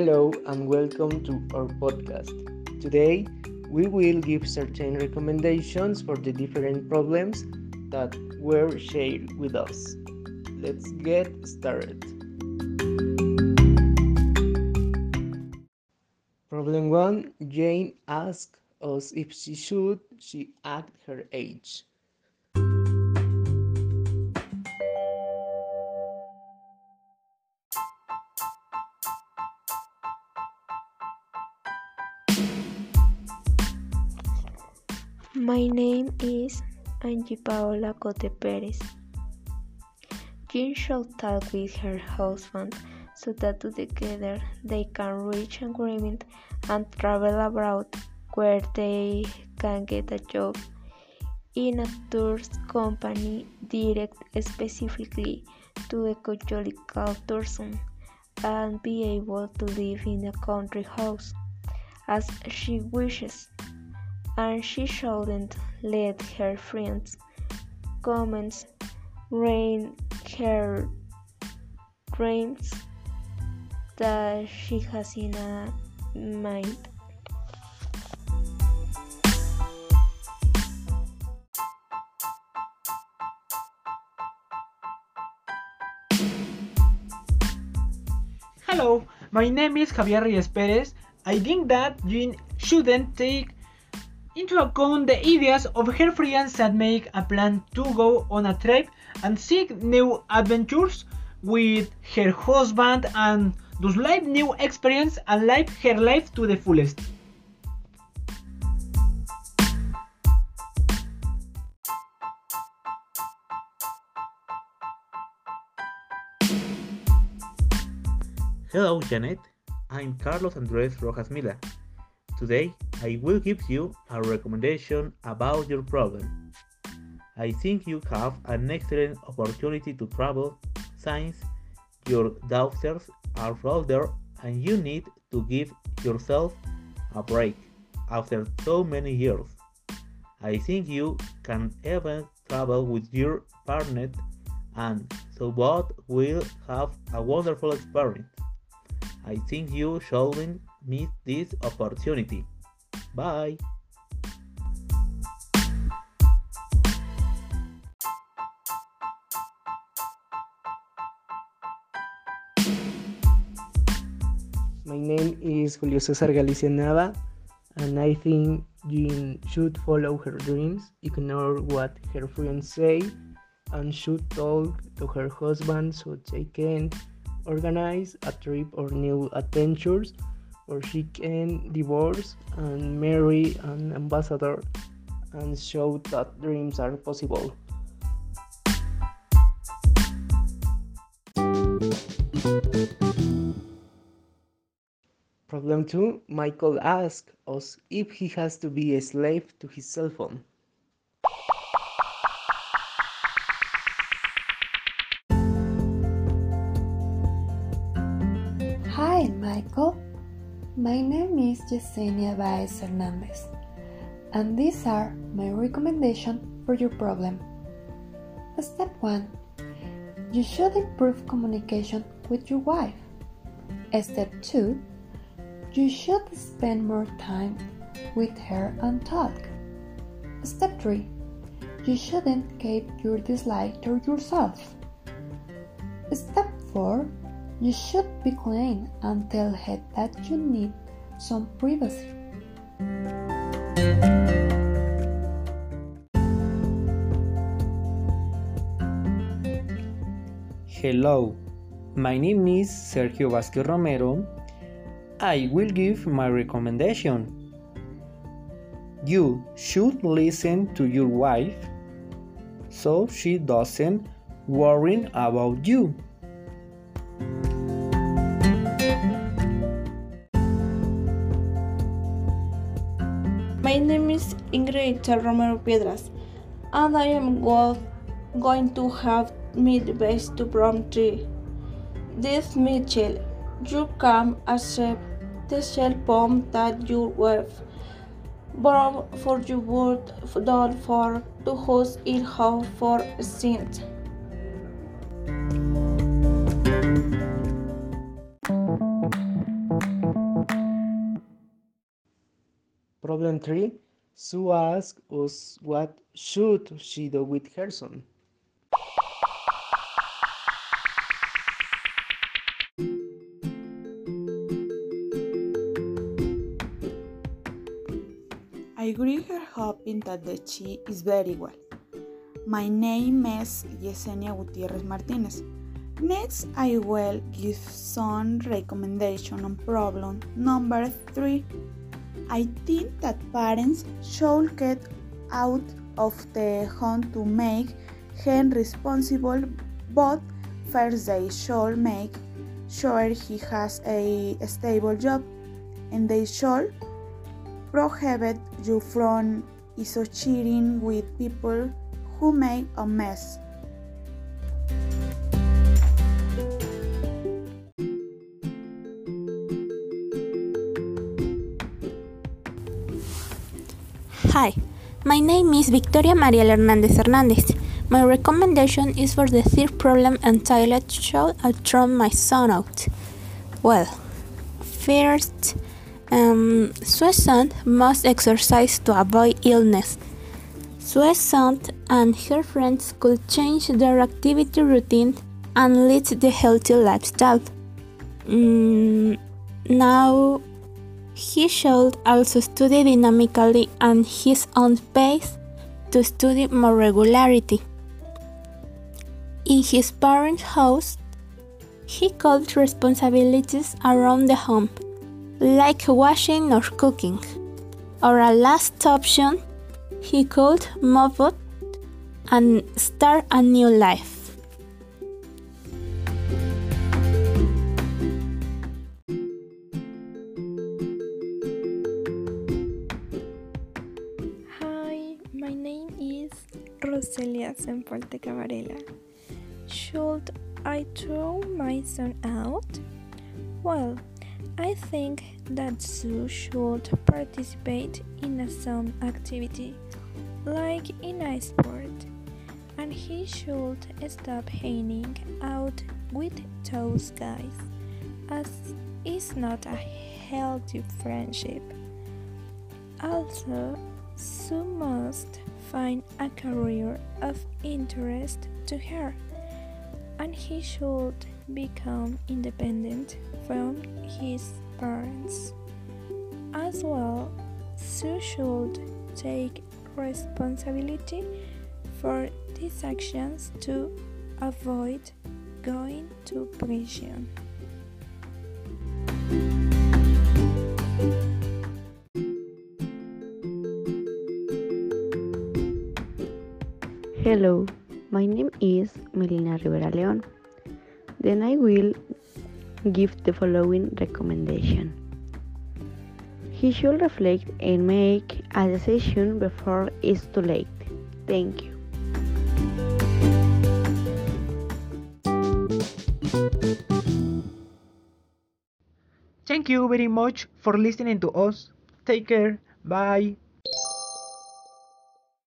Hello and welcome to our podcast. Today, we will give certain recommendations for the different problems that were shared with us. Let's get started. Problem 1 Jane asked us if she should she act her age. My name is Angie Paola Cote Perez. Jean shall talk with her husband so that together they can reach an agreement and travel abroad where they can get a job in a tourist company direct specifically to ecological tourism and be able to live in a country house as she wishes and she shouldn't let her friends' comments ruin her dreams that she has in a mind. Hello, my name is Javier Reyes Perez. I think that Jean shouldn't take into account the ideas of her friends that make a plan to go on a trip and seek new adventures with her husband and thus live new experience and live her life to the fullest. Hello, Janet. I'm Carlos Andres Rojas Mila. Today, I will give you a recommendation about your problem. I think you have an excellent opportunity to travel since your daughters are older and you need to give yourself a break after so many years. I think you can even travel with your partner and so both will have a wonderful experience. I think you shouldn't miss this opportunity. Bye. My name is Julio Cesar Galicia Nava, and I think Jean should follow her dreams, ignore what her friends say, and should talk to her husband so they can organize a trip or new adventures, or she can divorce and marry an ambassador and show that dreams are possible. Problem 2 Michael asks us if he has to be a slave to his cell phone. Hi, Michael. My name is Yesenia Baez Hernandez, and these are my recommendations for your problem. Step 1 You should improve communication with your wife. Step 2 You should spend more time with her and talk. Step 3 You shouldn't keep your dislike to yourself. Step 4 You should be clean and tell her that you need some privacy. Hello, my name is Sergio Vázquez Romero. I will give my recommendation. You should listen to your wife so she doesn't worry about you. My name is Ingrid Romero Piedras, and I am go- going to have meat based to prom tree. This Mitchell, you come accept the shell bomb that you wife brought for your would done for to host it house for scenes. Problem three, Sue asks us what should she do with her son. I greet her hoping that the she is very well. My name is Yesenia Gutierrez Martinez. Next, I will give some recommendation on problem number three. I think that parents should get out of the home to make him responsible, but first they should make sure he has a stable job, and they should prohibit you from associating with people who make a mess. Hi, my name is Victoria María Hernández Hernández. My recommendation is for the third problem entitled Should I throw my son out? Well, first, um, Susan must exercise to avoid illness. Susan and her friends could change their activity routine and lead the healthy lifestyle. Mm, now, he should also study dynamically and his own pace to study more regularity. In his parents' house, he called responsibilities around the home, like washing or cooking. Or a last option, he could move out and start a new life. Should I throw my son out? Well, I think that Sue should participate in some activity, like in a sport, and he should stop hanging out with those guys, as it's not a healthy friendship. Also, Sue must find a career of interest to her, and he should become independent from his parents. As well, Sue should take responsibility for these actions to avoid going to prison. Hello, my name is Melina Rivera León. Then I will give the following recommendation. He should reflect and make a decision before it's too late. Thank you. Thank you very much for listening to us. Take care. Bye.